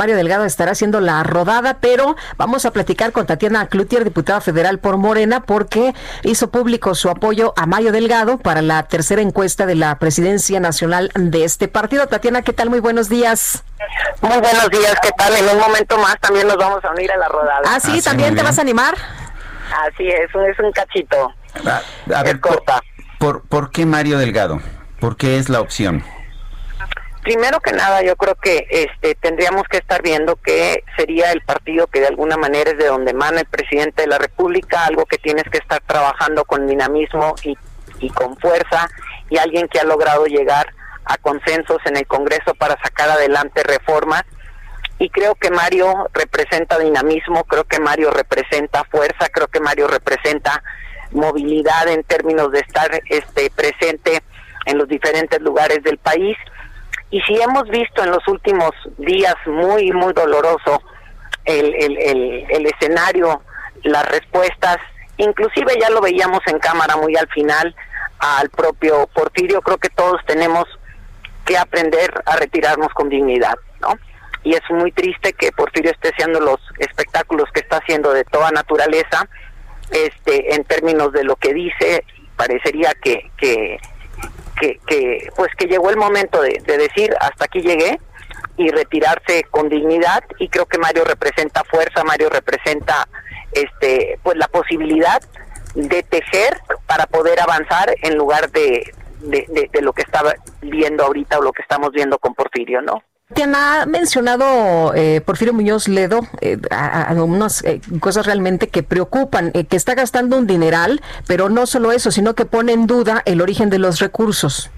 Mario Delgado estará haciendo la rodada, pero vamos a platicar con Tatiana Cloutier, diputada federal por Morena, porque hizo público su apoyo a Mario Delgado para la tercera encuesta de la presidencia nacional de este partido. Tatiana, ¿qué tal? Muy buenos días. Muy buenos días, ¿qué tal? En un momento más también nos vamos a unir a la rodada. Ah, sí, ¿también te vas a animar? Así es, es un cachito. A, a ver, por, por, ¿por qué Mario Delgado? ¿Por qué es la opción? Primero que nada, yo creo que este tendríamos que estar viendo que sería el partido que de alguna manera es de donde emana el presidente de la República, algo que tienes que estar trabajando con dinamismo y, y con fuerza, y alguien que ha logrado llegar a consensos en el Congreso para sacar adelante reformas. Y creo que Mario representa dinamismo, creo que Mario representa fuerza, creo que Mario representa movilidad en términos de estar este presente en los diferentes lugares del país y si hemos visto en los últimos días muy, muy doloroso el, el, escenario, las respuestas, inclusive ya lo veíamos en cámara muy al final al propio Porfirio, creo que todos tenemos que aprender a retirarnos con dignidad, ¿no? Y es muy triste que Porfirio esté haciendo los espectáculos que está haciendo de toda naturaleza, este, en términos de lo que dice, parecería que, que que, pues que llegó el momento de, de decir hasta aquí llegué y retirarse con dignidad y creo que Mario representa fuerza, Mario representa este pues la posibilidad de tejer para poder avanzar en lugar de, de, de lo que estaba viendo ahorita o lo que estamos viendo con Porfirio, ¿no? Tatiana, ha mencionado eh, Porfirio Muñoz Ledo eh, algunas eh, cosas realmente que preocupan, eh, que está gastando un dineral, pero no solo eso, sino que pone en duda el origen de los recursos.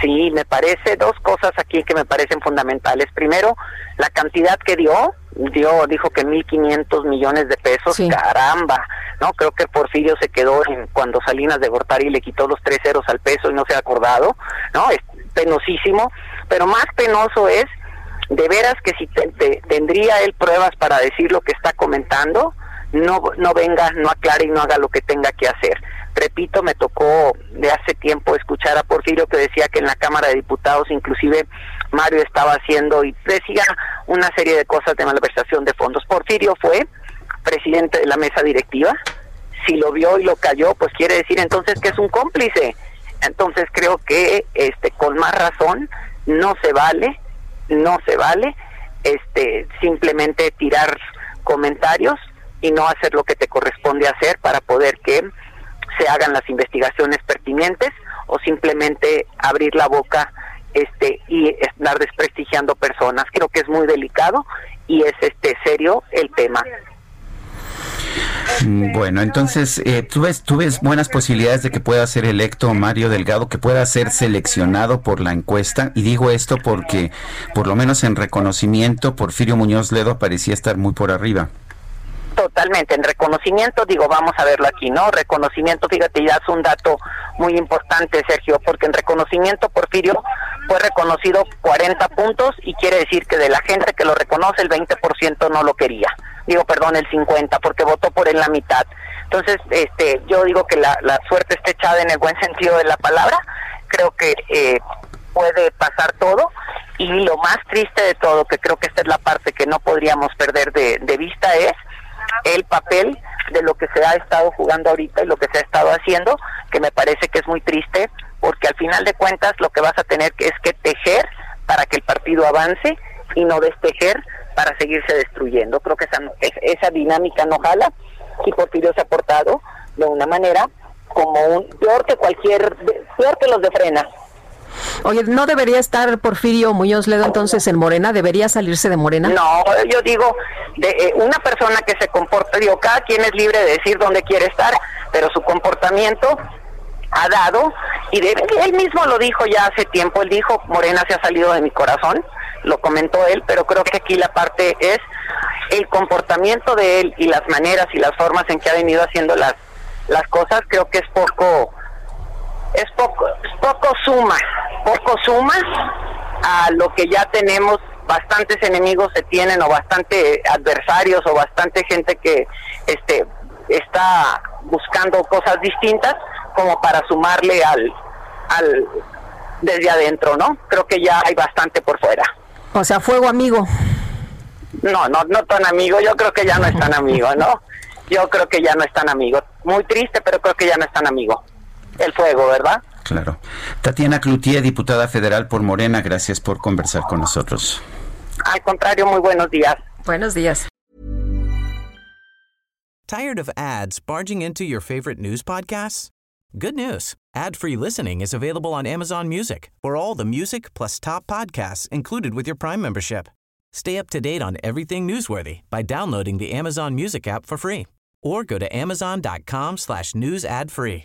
Sí, me parece dos cosas aquí que me parecen fundamentales. Primero, la cantidad que dio, dio dijo que 1.500 millones de pesos, Sí. caramba, ¿no? Creo que Porfirio se quedó en cuando Salinas de Gortari le quitó los tres ceros al peso y no se ha acordado, ¿no? Es penosísimo, pero más penoso es de veras que si te- te- tendría él pruebas para decir lo que está comentando, no, no venga, no aclare y no haga lo que tenga que hacer. Repito, me tocó de hace tiempo escuchar a Porfirio que decía que en la Cámara de Diputados inclusive Mario estaba haciendo y decía una serie de cosas de malversación de fondos. Porfirio fue presidente de la mesa directiva, si lo vio y lo cayó, pues quiere decir entonces que es un cómplice. Entonces creo que este con más razón no se vale, no se vale este simplemente tirar comentarios y no hacer lo que te corresponde hacer para poder que se hagan las investigaciones pertinentes o simplemente abrir la boca este y estar desprestigiando personas. Creo que es muy delicado y es este serio el tema. Mm, Bueno, entonces, eh, ¿tú, ves, ¿tú ves buenas posibilidades de que pueda ser electo Mario Delgado, que pueda ser seleccionado por la encuesta? Y digo esto porque, por lo menos en reconocimiento, Porfirio Muñoz Ledo parecía estar muy por arriba. Totalmente, en reconocimiento, digo, vamos a verlo aquí, ¿no? Reconocimiento, fíjate, ya es un dato muy importante, Sergio, porque en reconocimiento Porfirio fue reconocido 40 puntos y quiere decir que de la gente que lo reconoce el 20% no lo quería. Digo, perdón, el 50, porque votó por él la mitad. Entonces, este, yo digo que la, la suerte está echada en el buen sentido de la palabra. Creo que eh, puede pasar todo y lo más triste de todo, que creo que esta es la parte que no podríamos perder de, de vista, es el papel de lo que se ha estado jugando ahorita y lo que se ha estado haciendo, que me parece que es muy triste, porque al final de cuentas lo que vas a tener que es que tejer para que el partido avance y no destejer para seguirse destruyendo. Creo que esa, esa dinámica no jala y Porfirio se ha portado de una manera como un peor que cualquier, peor que los de frena. Oye, ¿no debería estar Porfirio Muñoz Ledo entonces en Morena? ¿Debería salirse de Morena? No, yo digo, de eh, una persona que se comporta, digo, cada quien es libre de decir dónde quiere estar, pero su comportamiento ha dado, y de- él mismo lo dijo ya hace tiempo, él dijo, Morena se ha salido de mi corazón, lo comentó él, pero creo que aquí la parte es el comportamiento de él y las maneras y las formas en que ha venido haciendo las, las cosas, creo que es poco, es poco, poco suma, poco suma a lo que ya tenemos bastantes enemigos se tienen o bastante adversarios o bastante gente que este está buscando cosas distintas como para sumarle al al desde adentro, ¿no? Creo que ya hay bastante por fuera. O sea, fuego amigo. No, no, no tan amigo. Yo creo que ya no es tan amigo, ¿no? Yo creo que ya no es tan amigo. Muy triste, pero creo que ya no es tan amigo. El fuego, ¿verdad? Claro. Tatiana Cloutier, diputada federal por Morena, gracias por conversar con nosotros. Al contrario, muy buenos días. Buenos días. Tired of ads barging into your favorite news podcasts? Good news. Ad-free listening is available on Amazon Music. For all the music plus top podcasts included with your Prime membership. Stay up to date on everything newsworthy by downloading the Amazon Music app for free or go to amazon.com slash news ad free.